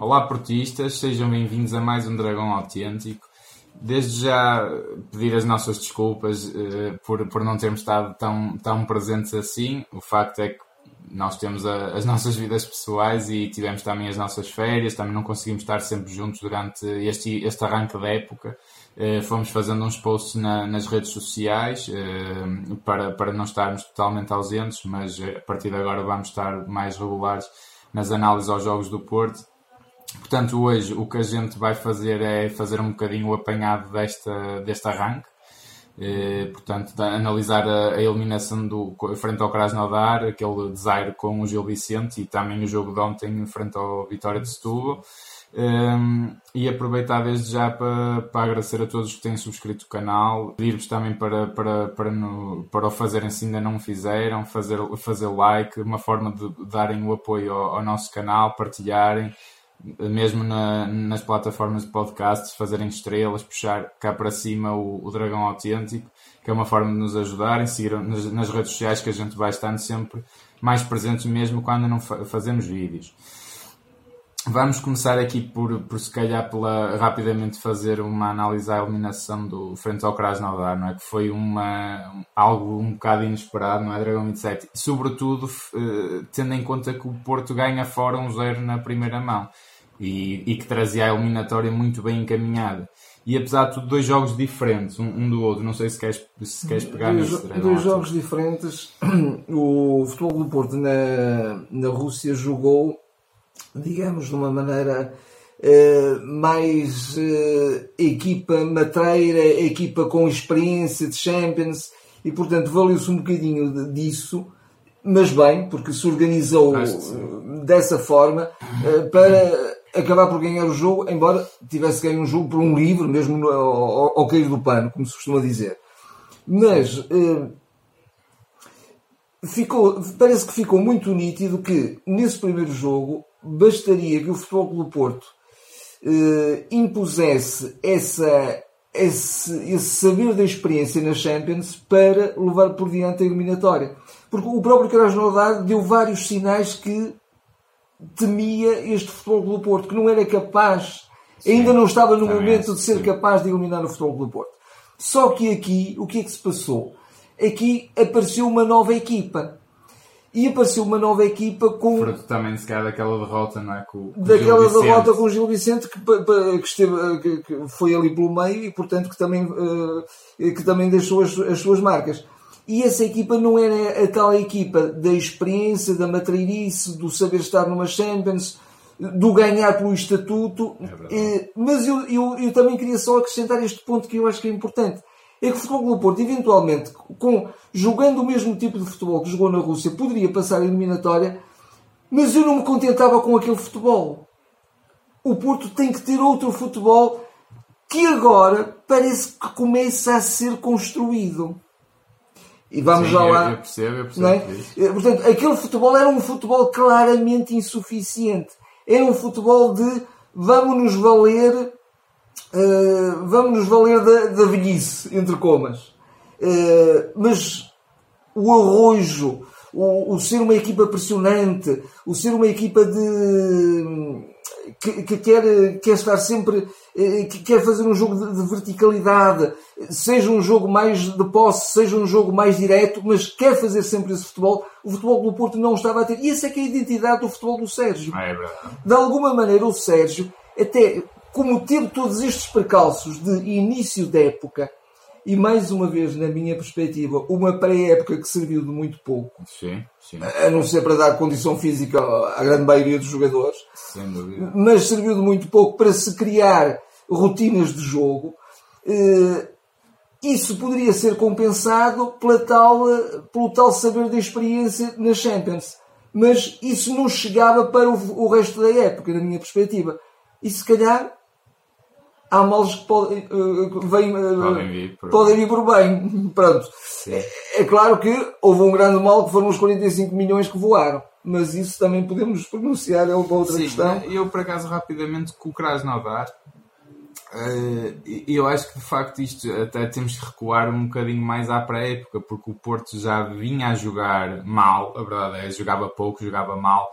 Olá portistas, sejam bem-vindos a mais um Dragão Autêntico. Desde já pedir as nossas desculpas uh, por, por não termos estado tão, tão presentes assim. O facto é que nós temos a, as nossas vidas pessoais e tivemos também as nossas férias, também não conseguimos estar sempre juntos durante este, este arranque da época. Uh, fomos fazendo uns posts na, nas redes sociais uh, para, para não estarmos totalmente ausentes, mas a partir de agora vamos estar mais regulares nas análises aos jogos do Porto Portanto, hoje o que a gente vai fazer é fazer um bocadinho o apanhado desta, deste arranque. Eh, portanto, analisar a, a, eliminação do frente ao Krasnodar, aquele desaire com o Gil Vicente e também o jogo de ontem frente ao Vitória de Setúbal. Um, ehm, e aproveitar desde já para, para agradecer a todos que têm subscrito o canal, pedir-vos também para, para, para, no, para o fazerem se ainda não o fizeram, fazer, fazer like, uma forma de darem o apoio ao, ao nosso canal, partilharem mesmo na, nas plataformas de podcasts, fazerem estrelas, puxar cá para cima o, o Dragão Autêntico, que é uma forma de nos ajudarem, seguir nas, nas, redes sociais que a gente vai estando sempre mais presentes mesmo quando não fa fazemos vídeos. Vamos começar aqui por, por se calhar pela, rapidamente fazer uma análise à eliminação do frente ao Krasnodar, não é? Que foi uma, algo um bocado inesperado, não é? Dragão 27. Sobretudo, uh, tendo em conta que o Porto ganha fora um zero na primeira mão e, e, que trazia a eliminatória muito bem encaminhada. E apesar de tudo, dois jogos diferentes, um, um do outro. Não sei se queres, se queres pegar dois, nisso. Dois jogos diferentes. O Futebol do Porto na, na Rússia jogou, digamos, de uma maneira uh, mais uh, equipa matreira, equipa com experiência de Champions, e portanto valeu-se um bocadinho disso mas bem, porque se organizou dessa forma eh, para acabar por ganhar o jogo, embora tivesse ganho um jogo por um livro, mesmo no, ao, ao, cair do pano, como se costuma dizer. Mas eh, ficou, parece que ficou muito nítido que nesse primeiro jogo bastaria que o Futebol do Porto eh, impusesse essa, esse, esse saber da experiência na Champions para levar por diante a eliminatória. Porque o próprio Krasnodar deu vários sinais que temia este Futebol do Porto, que não era capaz, Sim, ainda não estava no momento de ser capaz de eliminar o Futebol do Porto. Só que aqui, o que é que se passou? Aqui apareceu uma nova equipa. E apareceu uma nova equipa com. Fruto também, se calhar, daquela derrota, não é? Com, com daquela derrota com o Gil Vicente, que, que, esteve, que, que, foi ali pelo meio e, portanto, que também, uh, que também deixou as, as suas marcas. E essa equipa não era a tal equipa da experiência, da matreirice, do saber estar numa Champions, do ganhar pelo estatuto. É mas eu, eu, eu, também queria só acrescentar este ponto que eu acho que é importante. É que o Futebol do Porto, eventualmente, com, jogando o mesmo tipo de futebol que jogou na Rússia, poderia passar a eliminatória, mas eu não me contentava com aquele futebol. O Porto tem que ter outro futebol que agora parece que começa a ser construído. E vamos Sim, já lá. Eu, percebo, eu percebo. É? Portanto, aquele futebol era um futebol claramente insuficiente. Era um futebol de vamos nos valer, uh, vamos nos valer da, da velhice, entre comas. Uh, mas o arrojo, o, o ser uma equipa pressionante, o ser uma equipa de que, que, quer, quer estar sempre, eh, que quer fazer um jogo de, de, verticalidade, seja um jogo mais de posse, seja um jogo mais direto, mas quer fazer sempre esse futebol, o futebol do Porto não estava a ter. E essa é que é a identidade do futebol do Sérgio. É de alguma maneira, o Sérgio, até como teve todos estes percalços de início da época, e mais uma vez, na minha perspectiva, uma pré-época que serviu de muito pouco. Sim, sim. A não ser para dar condição física à grande maioria dos jogadores. Sem dúvida. Mas serviu de muito pouco para se criar rotinas de jogo. Eh, isso poderia ser compensado pela tal, pelo tal saber da experiência na Champions. Mas isso não chegava para o, resto da época, na minha perspectiva. E se calhar há males que podem, uh, uh, podem, vir por... podem vir por bem. Pronto. É, é, claro que houve um grande mal que foram os 45 milhões que voaram. Mas isso também podemos pronunciar, é uma outra Sim, questão. Eu, por acaso, rapidamente, com o Krasnodar, uh, eu acho que de facto isto até temos que recuar um bocadinho mais à pré-época, porque o Porto já vinha a jogar mal, a verdade é, jogava pouco, jogava mal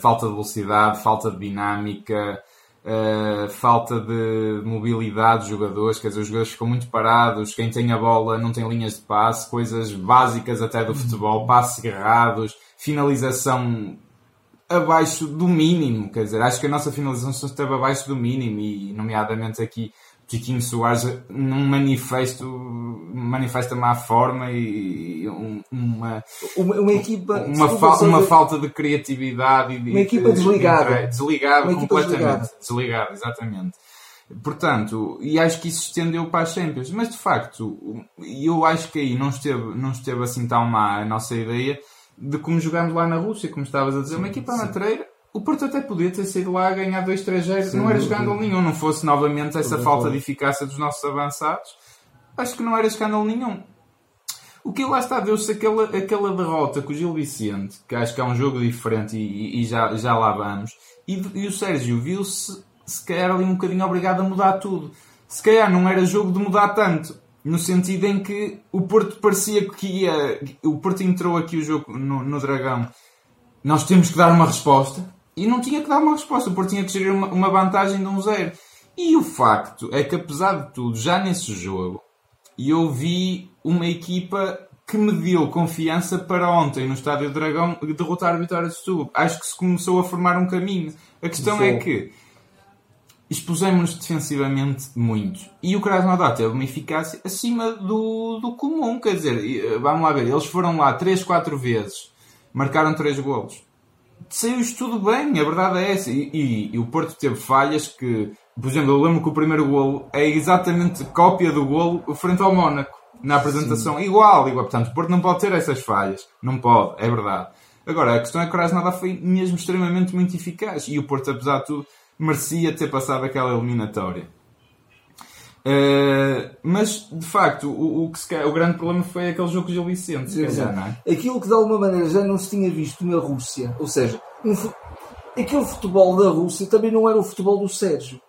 falta de velocidade, falta de dinâmica, uh, falta de mobilidade dos jogadores, quer dizer, os jogadores ficam muito parados, quem tem a bola não tem linhas de passe, coisas básicas até do futebol, passes errados, finalização abaixo do mínimo, quer dizer, acho que a nossa finalização esteve abaixo do mínimo e, nomeadamente aqui, Tiquinho Soares num manifesto manifesta má forma e uma uma, uma equipa uma, fa uma falta de criatividade e uma equipa desligada. desligada uma completamente. desligada. desligada exatamente. Portanto e acho que isso estendeu para as Champions. Mas de facto eu acho que aí não esteve não esteve assim tão má a nossa ideia de como jogámos lá na Rússia como estavas a dizer. Uma equipa matreira o Porto até podia ter saído lá a ganhar 2-3 não era escândalo nenhum, não fosse novamente essa falta de eficácia dos nossos avançados, acho que não era escândalo nenhum. O que lá está a ver-se aquela, aquela derrota com o Gil Vicente, que acho que é um jogo diferente e, e já, já lá vamos, e, e o Sérgio viu-se se calhar ali um bocadinho obrigado a mudar tudo. Se calhar não era jogo de mudar tanto, no sentido em que o Porto parecia que ia. O Porto entrou aqui o jogo no, no Dragão. Nós temos que dar uma resposta e não tinha que dar uma resposta, Porto tinha que gerir uma, uma vantagem de um zero. E o facto é que, apesar de tudo, já nesse jogo, eu vi uma equipa que me deu confiança para ontem, no Estádio Dragão, derrotar a Vitória de Setúbal. Acho que se começou a formar um caminho. A questão é que expusemos-nos defensivamente muito. E o Krasnodar teve uma eficácia acima do, do comum. Quer dizer, vamos lá ver, eles foram lá 3, 4 vezes, marcaram 3 golos saiu isto tudo bem, a verdade é essa. E, e, e, o Porto teve falhas que, por exemplo, eu lembro que o primeiro golo é exatamente cópia do golo frente ao Mónaco, na apresentação. Sim. Igual, igual. Portanto, o Porto não pode ter essas falhas. Não pode, é verdade. Agora, a questão é que o Krasnodar foi mesmo extremamente muito eficaz. E o Porto, apesar de tudo, merecia ter passado aquela eliminatória. Uh, mas de facto o, o, que o grande problema foi aquele jogo de Gil Vicente calhar, não é? aquilo que de alguma maneira já não se tinha visto na Rússia. Ou seja, um, aquele futebol da Rússia também não era o futebol do Sérgio.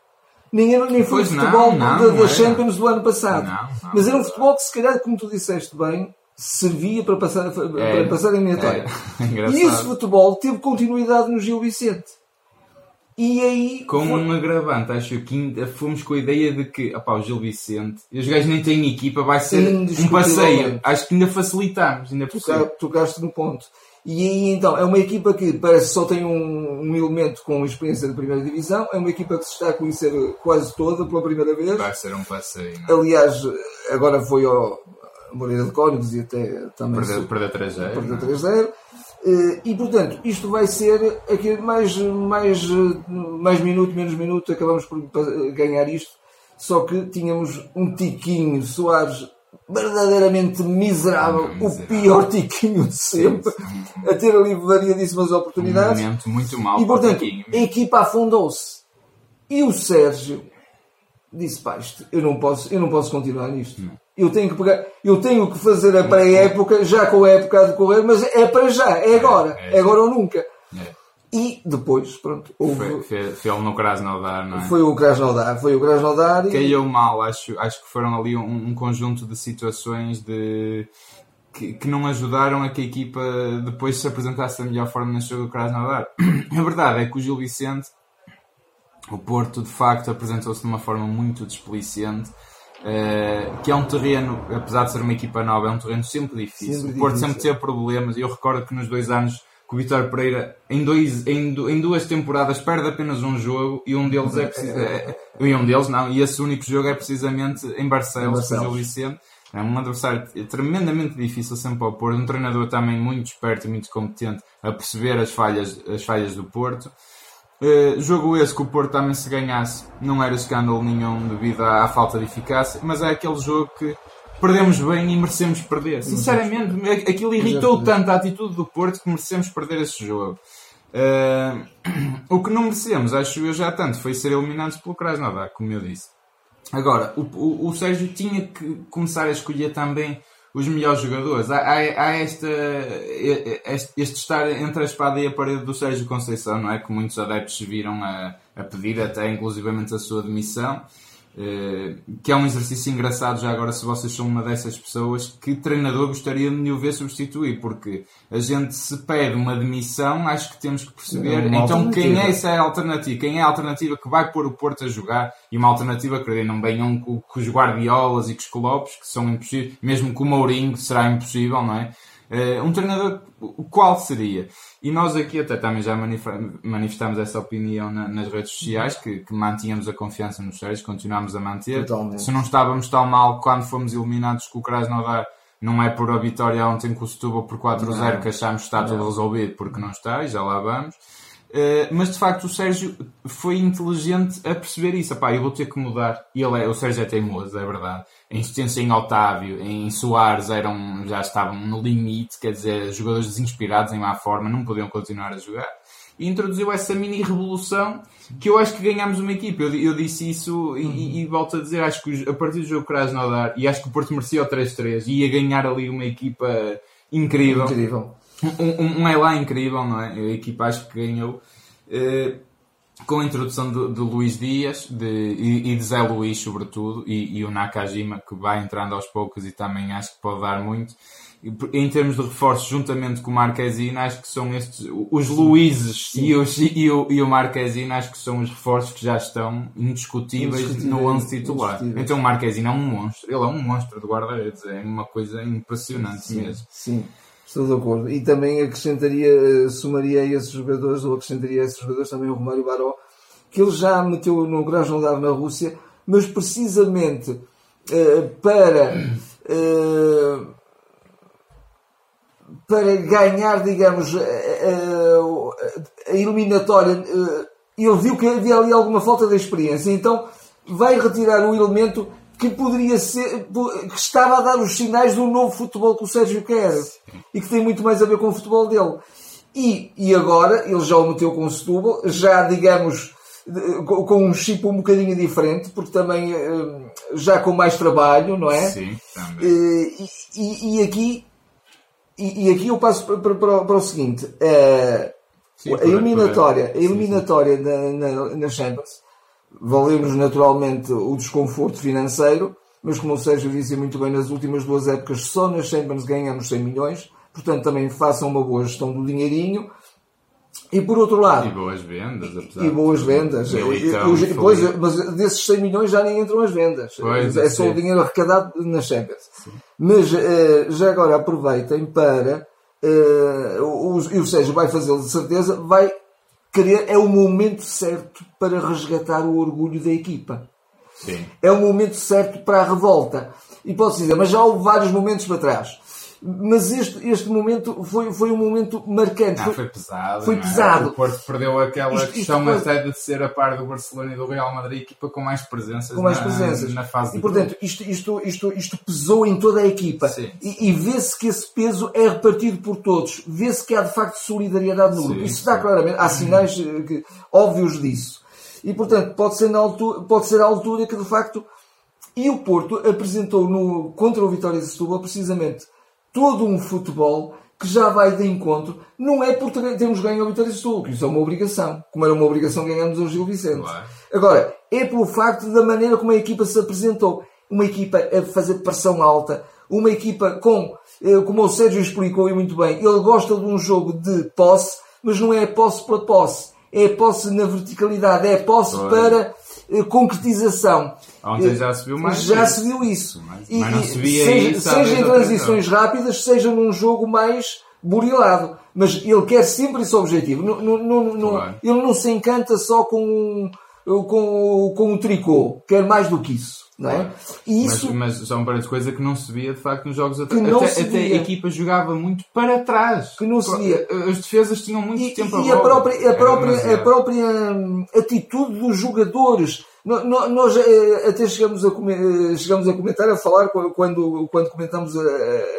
Nem, era, nem foi pois o futebol não, não, da, da Champions do ano passado. Mas era um futebol que se calhar como tu disseste bem servia para passar, para é, passar a eliminatória. É, e esse futebol teve continuidade no Gil Vicente e aí. Com foi... um agravante, acho que ainda fomos com a ideia de que, opá, o Gil Vicente, e os gajos nem têm equipa, vai ser um passeio. Acho que ainda facilitamos, ainda por Toca, Tocaste no ponto. E aí então, é uma equipa que parece só tem um, um, elemento com experiência da primeira divisão, é uma equipa que se está a conhecer quase toda pela primeira vez. Vai ser um passeio. Não? É? Aliás, agora foi ao Moreira de Cónigos e até também. Perder 3-0. Perder 3-0. Eh, e portanto, isto vai ser aqui mais, mais, mais minuto, menos minuto, acabamos por ganhar isto. Só que tínhamos um tiquinho Soares verdadeiramente miserável, miserável. o pior tiquinho de sempre, sim, sim. a ter ali variadíssimas oportunidades. Um momento muito mal e portanto, a equipa afundou-se. E o Sérgio disse: Pá, isto, eu, não posso, eu não posso continuar nisto. Não. Eu tenho que pegar, eu tenho que fazer a pré-época, já com a época a decorrer, mas é para já, é agora, é, é, é agora ou nunca. É. E depois, pronto, houve... Foi, foi, foi no Krasnodar, não é? Foi o Krasnodar, foi o Krasnodar e... Caiu mal, acho, acho que foram ali um, um conjunto de situações de... Que, que, não ajudaram a que a equipa depois se apresentasse da melhor forma nesse jogo do Krasnodar. A verdade é que o Gil Vicente, o Porto, de facto, apresentou-se de uma forma muito desplicente Uh, que é um terreno, apesar de ser uma equipa nova, é um terreno sempre difícil. Sempre o Porto difícil. sempre teve problemas. Eu recordo que nos dois anos que o Vitor Pereira, em, dois, em, em, duas temporadas, perde apenas um jogo e um deles é, é, é, e um deles não, e esse único jogo é precisamente em Barcelos, com o Vicente. É um adversário tremendamente difícil sempre ao Porto, um treinador também muito esperto e muito competente a perceber as falhas, as falhas do Porto. Uh, jogo esse que o Porto também se ganhasse não era escândalo nenhum devido à, à, falta de eficácia, mas é aquele jogo que perdemos bem e merecemos perder. Sinceramente, aquilo irritou tanto a atitude do Porto que merecemos perder esse jogo. Uh, o que não merecemos, acho eu já tanto, foi ser eliminados pelo Krasnodar, como eu disse. Agora, o, o, o Sérgio tinha que começar a escolher também os melhores jogadores. Há, há, há esta, este, este, estar entre a espada e a parede do Sérgio Conceição, não é? Que muitos adeptos viram a, a pedir até inclusivamente a sua demissão. Uh, que é um exercício engraçado já agora se vocês são uma dessas pessoas que treinador gostaria de me o ver substituir porque a gente se pede uma demissão acho que temos que perceber então quem é essa alternativa? Quem é a alternativa que vai pôr o Porto a jogar? E uma alternativa que não venham com, com os Guardiolas e com os Clopes que são impossíveis mesmo com o Mourinho será impossível não é um treinador, qual seria? E nós aqui até também já manifestamos essa opinião na, nas redes sociais, que, que, mantínhamos a confiança nos Sérgios, continuamos a manter. Totalmente. Se não estávamos tão mal quando fomos eliminados com o Krasnodar, não é por a vitória ontem com o Setúbal por 4-0 que achamos que está tudo resolvido, porque não está, e já lá vamos. Uh, mas de facto o Sérgio foi inteligente a perceber isso. Epá, eu vou ter que mudar. E ele é, o Sérgio é teimoso, é verdade. A insistência em Otávio, em Soares eram, já estavam no limite, quer dizer, jogadores desinspirados em má forma, não podiam continuar a jogar. E introduziu essa mini revolução que eu acho que ganhámos uma equipa. Eu, eu disse isso e, e, e, volto a dizer, acho que a partir do jogo Krasnodar, e acho que o Porto merecia o 3-3 e ia ganhar ali uma equipa incrível. Incrível um, um, um Elan incrível, não é? A equipa acho que ganhou. Uh, com a introdução do, do Luís Dias de, e, e, de Zé Luís, sobretudo, e, e, o Nakajima, que vai entrando aos poucos e também acho que pode dar muito. Em termos de reforços, juntamente com o Marquezine, acho que são estes, os Luíses e, os, e, o, e o Marquezine, acho que são os reforços que já estão indiscutíveis no 11 titular. Então o Marquezine é um monstro, ele é um monstro de guarda-redes, é uma coisa impressionante sim, mesmo. Sim. Estou de acordo. E também acrescentaria, somaria a esses jogadores, ou acrescentaria a esses jogadores também o Romário Baró, que ele já meteu no Krasnodar na Rússia, mas precisamente uh, para, uh, para ganhar, digamos, uh, a eliminatória, ele viu que havia ali alguma falta de experiência, então vai retirar o elemento que poderia ser, que estava a dar os sinais do novo futebol que o Sérgio quer e que tem muito mais a ver com o futebol dele. E, e agora ele já o meteu com o Setúbal, já digamos com um chip um bocadinho diferente, porque também eh, já com mais trabalho, não é? Sim, também. Eh, e, e, aqui e, aqui eu passo para, para, para o seguinte: a, Sim, eliminatória, a eliminatória sim, sim. Na, na, na Champions valeu-nos naturalmente o desconforto financeiro, mas como o Sérgio disse muito bem, nas últimas duas épocas só nas Champions ganhamos 100 milhões, portanto também façam uma boa gestão do dinheirinho. E por outro lado. E boas vendas, apesar E boas vendas. E, pois, mas desses 100 milhões já nem entram as vendas. Pois, é só o dinheiro arrecadado nas Champions. Sim. Mas uh, já agora aproveitem para. Uh, o, o Sérgio vai fazê-lo de certeza, vai querer, é o momento certo para resgatar o orgulho da equipa. Sim. É o momento certo para a revolta. E posso dizer, mas já houve vários momentos para trás mas este, este momento foi, foi um momento marcante. Não, foi pesado. Foi é? pesado. O Porto perdeu aquela isto, questão isto até de ser a par do Barcelona e do Real Madrid, equipa com mais presenças, com mais na, presenças. na fase E portanto, isto, isto, isto, isto pesou em toda a equipa. Sim. E, e vê-se que esse peso é repartido por todos. Vê-se que há de facto solidariedade no grupo. Isso está claramente. Há sinais eh, que, óbvios disso. E portanto, pode ser, na altura, pode ser a altura que de facto. E o Porto apresentou no, contra o Vitória de Setúbal precisamente todo um futebol que já vai de encontro, não é por termos ganho ao Vitória Setúbal, que isso é uma obrigação, como era uma obrigação ganharmos ao Gil Vicente. Agora, é pelo facto da maneira como a equipa se apresentou. Uma equipa a fazer pressão alta, uma equipa com, eh, como o Sérgio explicou e muito bem, ele gosta de um jogo de posse, mas não é posse para posse, é posse na verticalidade, é posse para concretização. Ontem já se viu mais. Já se viu isso. Mas, e, mas não se via seja, isso seja em transições rápidas, seja num jogo mais burilado. Mas ele quer sempre esse objetivo. Não, não, não, claro. Ele não se encanta só com, com, com o tricô. Quer mais do que isso. Não é? E isso... Mas, mas são para coisa que não se via de facto nos jogos até, até, até, a equipa jogava muito para trás. Que não se via. As defesas tinham muito e, tempo e a, a própria, a própria, a própria hum, atitude dos jogadores. Nós eh, até chegamos a, eh, chegamos a comentar, a falar quando, quando comentamos a,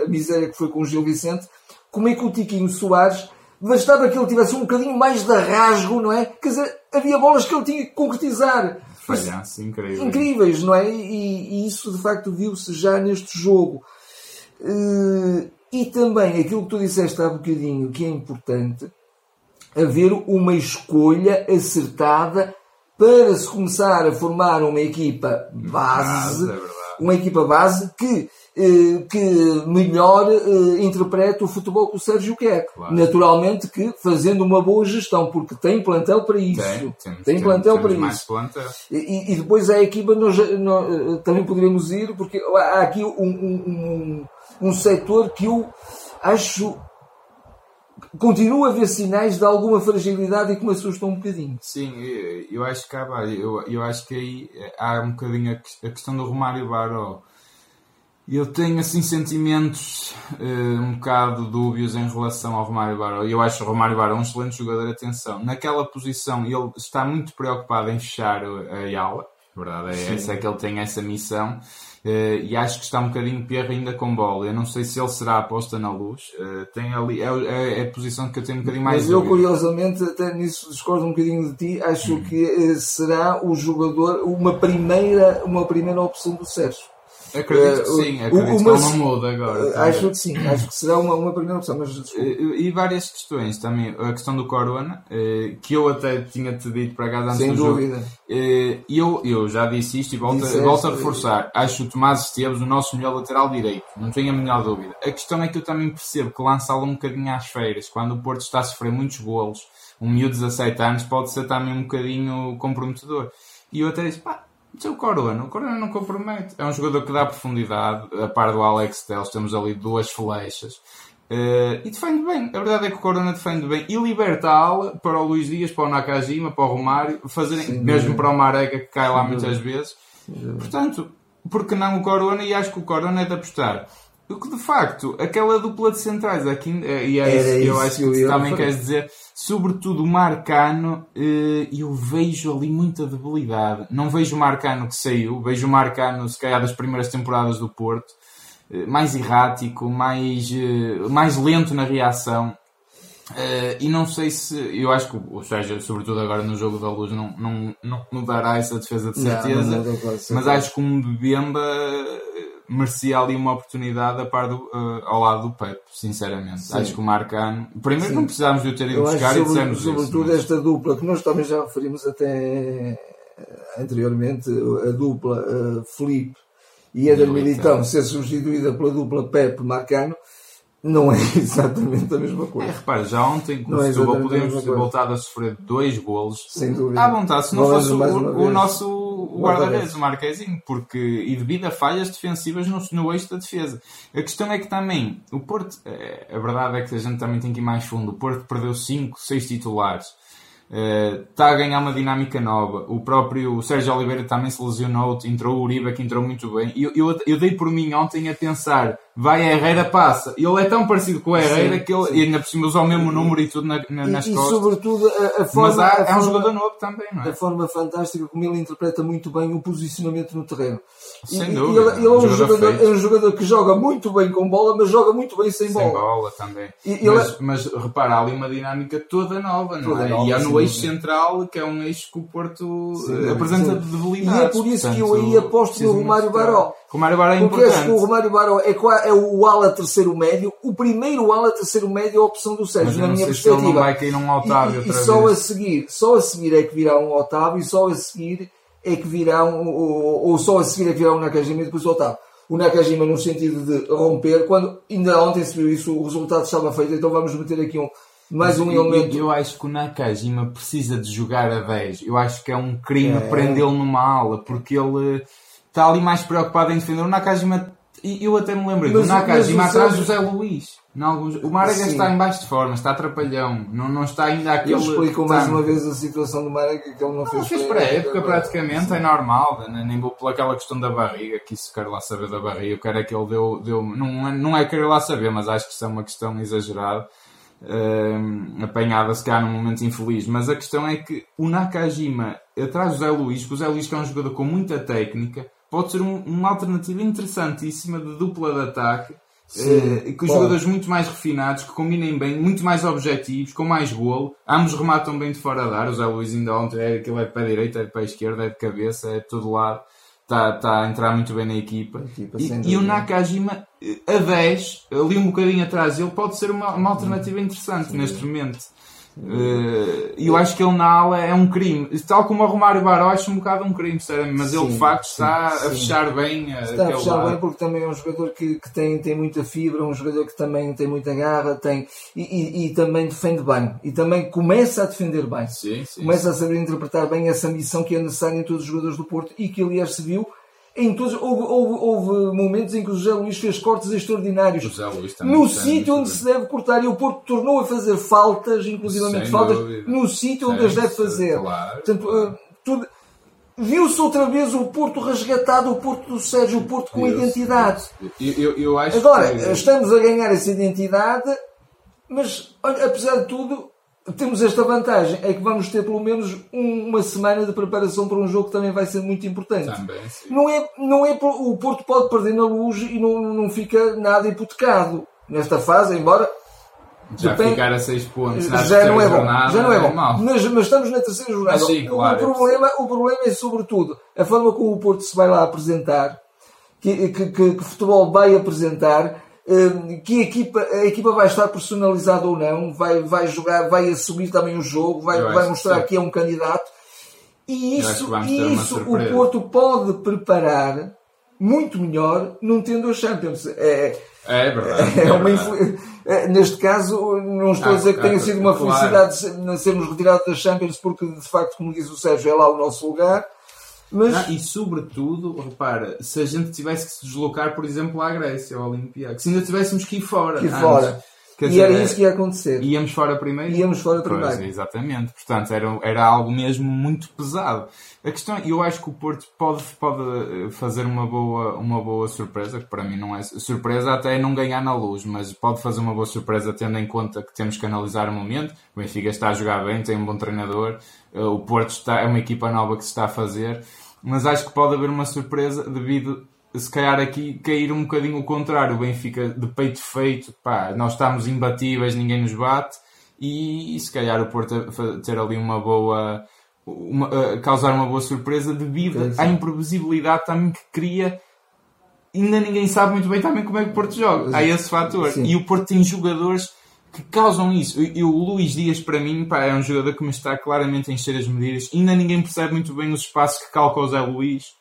a miséria que foi com o Gil Vicente, como é que o Tiquinho Soares bastava que ele tivesse um bocadinho mais de rasgo, não é? Quer dizer, havia bolas que ele tinha que concretizar. Falhanço incríveis. Incríveis, não é? E, e isso de facto viu-se já neste jogo. Uh, e também aquilo que tu disseste há bocadinho, que é importante, haver uma escolha acertada para se começar a formar uma equipa base, é uma equipa base que eh, que melhor eh, interpreta o futebol que o Sérgio quer. Claro. Naturalmente que fazendo uma boa gestão, porque tem plantel para isso. Tem, temos, tem plantel temos, para isso. E, e, depois a equipa nós, nós, eh, também poderíamos ir, porque há aqui um, um, um, um setor que eu acho continua a haver sinais de alguma fragilidade e que me assustam um bocadinho. Sim, eu acho que há, eu, eu acho que aí há um bocadinho a, questão do Romário Baró eu tenho assim sentimentos uh, um bocado dúbios em relação ao Romário Baró. Eu acho o Romário Baró um excelente jogador, atenção. Naquela posição ele está muito preocupado em fechar a ala, verdade é essa, é que ele tem essa missão. Uh, e acho que está um bocadinho perro ainda com bola. Eu não sei se ele será aposta na luz. Uh, tem ali, é, é, é, a posição que eu tenho um bocadinho mais. Mas eu, curiosamente, até nisso discordo um bocadinho de ti. Acho hum. que será o jogador, uma primeira, uma primeira opção do Sérgio. Acredito que sim, acredito uma, que é uma muda agora. Também. Acho que sim, acho que será uma, uma primeira opção, mas E várias questões também. A questão do Corona, eh, que eu até tinha-te dito para cá antes Sem do dúvida. jogo. Eh, eu, eu já disse isto e volto, volto a reforçar. Acho o Tomás Esteves o nosso melhor lateral direito, não tenho a menor dúvida. A questão é que eu também percebo que lançá-lo um bocadinho às feiras, quando o Porto está a sofrer muitos golos, um miúdo de 17 anos pode ser também um bocadinho comprometedor. E eu até disse, pá, isso é o Corona. O Corona não compromete. É um jogador que dá profundidade. A par do Alex Telles, temos ali duas flechas. Uh, e defende bem. A verdade é que o Corona defende bem. E liberta a ala para o Luís Dias, para o Nakajima, para o Romário, fazerem, Sim, mesmo para o Mareca, que cai lá Sim, muitas vezes. Portanto, porque não o Corona? E acho que o Corona é de apostar. O que de facto, aquela dupla de centrais aqui, eh, e é isso, eu acho que, que também queres dizer, sobretudo o Marcano, eh, eu vejo ali muita debilidade. Não vejo o Marcano que saiu, vejo o Marcano, se calhar, das primeiras temporadas do Porto, eh, mais errático, mais, mais lento na reação. e não sei se, eu acho que, ou seja, sobretudo agora no jogo da luz, não, não, não mudará essa defesa de certeza, não, não mas acho que um Bemba merecia ali uma oportunidade a par do, uh, ao lado do Pep, sinceramente. Sim. Acho que o Marcano. Primeiro Sim. não precisávamos de o ter ido Eu buscar e dissemos Sobretudo esta dupla, que nós também já referimos até anteriormente, a dupla uh, Felipe e Eder Militão ser substituída pela dupla Pep Marcano não é exatamente a mesma coisa. É, repare, já ontem com o é Setúbal podemos ter voltado a sofrer dois golos. Sem dúvida. À vontade, se não fosse o, o nosso guarda-redes, o Marquezinho, porque, e devido a falhas defensivas no, no eixo da defesa. A questão é que também, o Porto, é, a verdade é que a gente também tem que ir mais fundo, o Porto perdeu 5, 6 titulares está eh, a ganhar uma dinâmica nova. O próprio Sérgio Oliveira também se lesionou, entrou o Uribe que entrou muito bem. Eu, eu, eu dei por mim ontem a pensar, vai a Herrera, passa. Ele é tão parecido com o Herrera sim, que ele, sim. ainda por cima usou o mesmo número e tudo na, na, nas e, costas. E sobretudo a, a forma. Mas há, é um forma, jogador novo também, não é? A forma fantástica como ele interpreta muito bem o posicionamento no terreno. Sem e, dúvida. Ele, ele é, um jogador, é, um jogador, que joga muito bem com bola, mas joga muito bem sem, sem bola. Sem bola também. E, mas, é... mas repara, há ali uma dinâmica toda nova, não toda é? Nova, e há no eixo central, que é um eixo que o Porto sim, apresenta sim. debilidade. E é por isso Portanto, que eu aí aposto no Romário Baró. Romário Baró é Porque importante. o Romário Baró é, é o ala terceiro médio, o primeiro ala terceiro médio é a opção do Sérgio, na minha perspectiva. Não vai cair num Otávio e, e só a seguir, só a seguir é que virá um Otávio e só a seguir é que virá um, ou, ou só a seguir é que virá um Nakajima e depois o Otávio. O Nakajima no sentido de romper, quando ainda ontem se viu isso, o resultado estava feito, então vamos meter aqui um, mais um elemento. Eu, acho que o Nakajima precisa de jogar a 10. Eu acho que é um crime é. prendê-lo numa ala, porque ele está ali mais preocupado em defender. O Nakajima, eu até me lembrei do Nakajima atrás do José Luís. Alguns... O Marega está em baixo de forma, está atrapalhão, não, não está ainda aquele. Ele explicou mais uma vez a situação do Marega que ele não fez. Não fez para a época, praticamente, é normal, né? nem vou pelaquela questão da barriga, que isso quero lá saber da barriga, eu quero é que ele deu. deu não, é, não é querer lá saber, mas acho que isso é uma questão exagerada. Uh, apanhada se calhar num momento infeliz, mas a questão é que o Nakajima atrás do Zé Luís, que o Zé Luís que é um jogador com muita técnica, pode ser um, uma alternativa interessantíssima de dupla de ataque Sim, uh, com jogadores muito mais refinados, que combinem bem, muito mais objetivos, com mais golo. Ambos rematam bem de fora da área. O Zé Luís ainda ontem é aquele é de pé direito, é de pé esquerdo, é de cabeça, é de todo lado. Está tá a entrar muito bem na equipa. equipa e, e, o Nakajima, a 10, ali um bocadinho atrás, ele pode ser uma, uma alternativa interessante Sim. neste momento. Uh, eu acho que ele na ala é um crime. Tal como o Romário Baró, acho um bocado um crime, sinceramente. Mas sim, ele de facto está sim. a fechar bem. Está a fechar lado. bem porque também é um jogador que, que tem, tem muita fibra, um jogador que também tem muita garra tem, e, e, e também defende bem. E também começa a defender bem. Sim, começa a saber interpretar bem essa missão que é necessária em todos os jogadores do Porto e que aliás se viu em todos, houve, houve, houve, momentos em que o José Luís fez cortes extraordinários no sítio onde se deve cortar e o Porto tornou a fazer faltas, inclusivamente faltas, dúvida. no sítio onde as deve fazer. Claro. Portanto, uh, tudo... Viu-se outra vez o Porto resgatado, o Porto do Sérgio, o Porto com identidade. Eu, eu, eu Agora, que... estamos a ganhar essa identidade, mas olha, apesar de tudo, temos esta vantagem, é que vamos ter pelo menos um, uma semana de preparação para um jogo que também vai ser muito importante. Também. Não é, não é, o Porto pode perder na luz e não, não fica nada hipotecado nesta fase, embora já depende, ficar a 6 pontos já não é bom, jornada, já não é, é bom. Mas, mas, estamos na terceira jornada. Sim, claro, o, problema, o problema é sobretudo a forma como o Porto se vai lá apresentar, que, que, que, que futebol vai apresentar que a equipa, a equipa vai estar personalizada ou não, vai, vai jogar, vai assumir também o jogo, vai, vai mostrar que, que é um candidato. E isso, isso o Porto pode preparar muito melhor não tendo a Champions. É, é verdade. É, é uma é, Neste caso, não estou ah, a dizer que tenha ah, sido uma claro. felicidade sermos retirados da Champions, porque de facto, como diz o Sérgio, é lá o nosso lugar. Mas... Não, e sobretudo, repara, se a gente tivesse que se deslocar, por exemplo, à Grécia, ao Olympiacos, se ainda tivéssemos que ir fora. Que ir fora. Quer e dizer, era isso que ia acontecer. Íamos fora primeiro? Íamos fora primeiro. Pois, exatamente. Portanto, era, era algo mesmo muito pesado. A questão, eu acho que o Porto pode, pode eh, fazer uma boa, uma boa surpresa, que para mim não é surpresa até não ganhar na luz, mas pode fazer uma boa surpresa tendo em conta que temos que analisar o momento. O Benfica está a jogar bem, tem um bom treinador, eh, o Porto está, é uma equipa nova que se está a fazer mas acho que pode haver uma surpresa devido se calhar aqui cair um bocadinho o contrário, o Benfica de peito feito, pá, nós estamos imbatíveis, ninguém nos bate, e, e se calhar o Porto ter ali uma boa, uma, uh, causar uma boa surpresa devido sim. à imprevisibilidade também que cria. Ainda ninguém sabe muito bem também como é que o Porto joga. Há esse fator. Sim. E o Porto tem jogadores que causam isso. E o Luís Dias, para mim, pá, é um jogador que me está claramente a encher as medidas. Ainda ninguém percebe muito bem os espaços que calca o Zé Luís.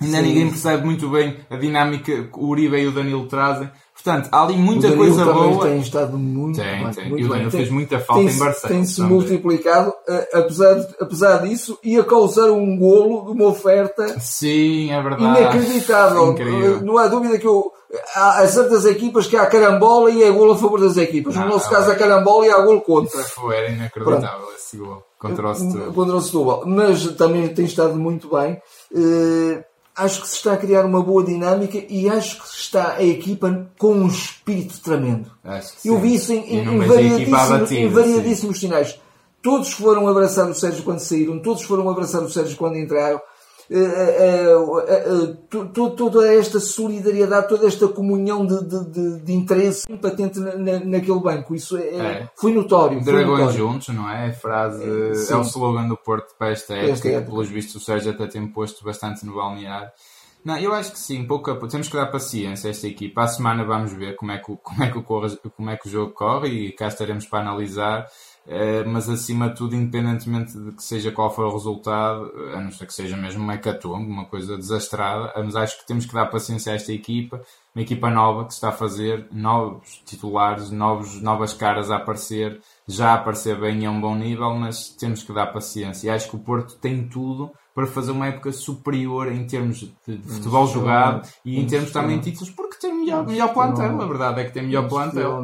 Ainda Sim. ninguém percebe muito bem a dinâmica que o Uribe e o Danilo trazem. Portanto, há ali muita coisa boa. tem estado muito tem, bem. Tem. Muito e o Danilo fez muita falta em Barcelona. Tem-se multiplicado, uh, apesar, de, apesar disso, e a causar um golo de uma oferta Sim, é verdade. inacreditável. Uh, não há dúvida que eu, há, há certas equipas que há carambola e é golo a favor das equipas. Não, no nosso caso, há carambola e há golo contra. Foi, era inacreditável Pronto. esse golo contra o Setúbal. Contra o Setúbal. Mas também tem estado muito bem. Uh, acho que se está a criar uma boa dinâmica e acho que está a equipa com um espírito tremendo. Eu vi isso em, em, em variadíssimos, em variadíssimos sinais. Todos foram abraçar o Sérgio quando saíram, todos foram abraçar o Sérgio quando entraram. Eh, eh, eh, toda esta solidariedade, toda esta comunhão de, de, de, de interesse patente na, naquele banco. Isso é, é. foi notório. Dragões juntos, não é? A frase é, é o slogan do Porto para esta época. Esta Pelos vistos, o Sérgio até tem posto bastante no balneário. Não, eu acho que sim, pouco a pouco. Temos que dar paciência a esta equipa. À semana vamos ver como é que, como é que, o, como é que o jogo corre e cá estaremos para analisar. Eh, mas acima de tudo, independentemente de que seja qual for o resultado, a não ser que seja mesmo uma hecatombe, uma coisa desastrada, mas acho que temos que dar paciência a esta equipa, uma equipa nova que se está a fazer, novos titulares, novos, novas caras a aparecer, já a aparecer bem a um bom nível, mas temos que dar paciência. E acho que o Porto tem tudo para fazer uma época superior em termos de futebol jogado e em termos também de títulos, porque tem melhor, melhor plantel, a verdade é que tem melhor plantel.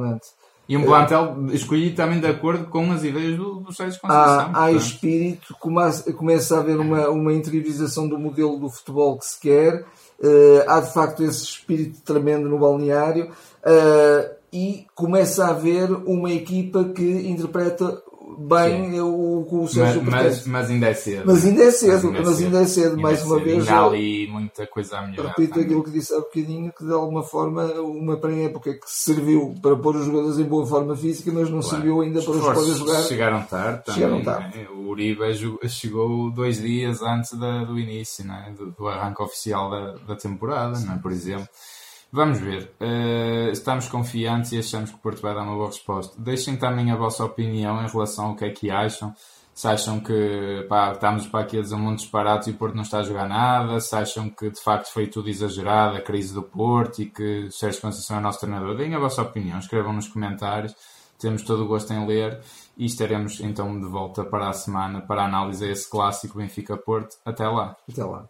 E um plantel escolhido também de acordo com as ideias do, do Sérgio Conceição. Há, há espírito, começa, começa a haver uma, uma interiorização do modelo do futebol que se quer. Uh, há de facto esse espírito tremendo no balneário. Uh, e começa a haver uma equipa que interpreta bem o o Sérgio mas, mas, mas, ainda é cedo. Mas ainda é cedo, mas ainda é cedo, mais é uma vez. Ainda há ali muita coisa a melhorar. Repito também. aquilo que disse há bocadinho, que de alguma forma uma pré-época que serviu para pôr os jogadores em boa forma física, mas não claro. serviu ainda para os poder jogar. Chegaram tarde também. Chegaram tarde. Né? O Uribe chegou dois dias antes da, do início, né? do, do arranque oficial da, da temporada, não é? por exemplo. Vamos ver. Uh, estamos confiantes e achamos que o Porto vai dar uma boa resposta. Deixem também a vossa opinião em relação ao que é que acham. Se acham que pá, estamos para aqui a dizer um monte de e o Porto não está a jogar nada, se acham que de facto foi tudo exagerado, a crise do Porto e que Sérgio Conceição é o nosso treinador, deem a vossa opinião, escrevam nos comentários, temos todo o gosto em ler e estaremos então de volta para a semana para a análise a esse clássico Benfica-Porto. Até lá. Até lá.